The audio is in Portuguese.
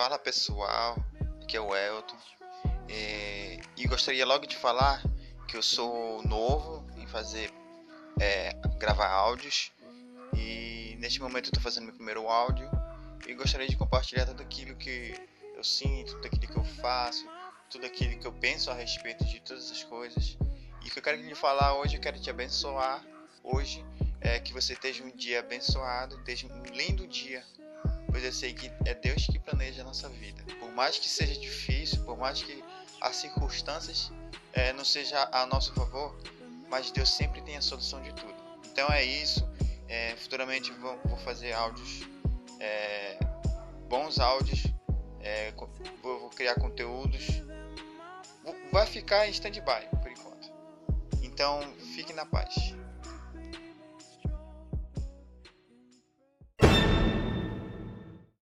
Fala pessoal, aqui é o Elton. É, e gostaria logo de falar que eu sou novo em fazer é, gravar áudios. E neste momento estou fazendo meu primeiro áudio. E gostaria de compartilhar tudo aquilo que eu sinto, tudo aquilo que eu faço, tudo aquilo que eu penso a respeito de todas essas coisas. E o que eu quero lhe falar hoje, eu quero te abençoar hoje, é que você esteja um dia abençoado, esteja um lindo dia pois eu sei que é Deus que planeja a nossa vida. Por mais que seja difícil, por mais que as circunstâncias é, não sejam a nosso favor, mas Deus sempre tem a solução de tudo. Então é isso. É, futuramente vou, vou, fazer áudios, é, bons áudios, é, vou, vou, criar conteúdos. Vai ficar em stand-by por enquanto. Então fique na paz.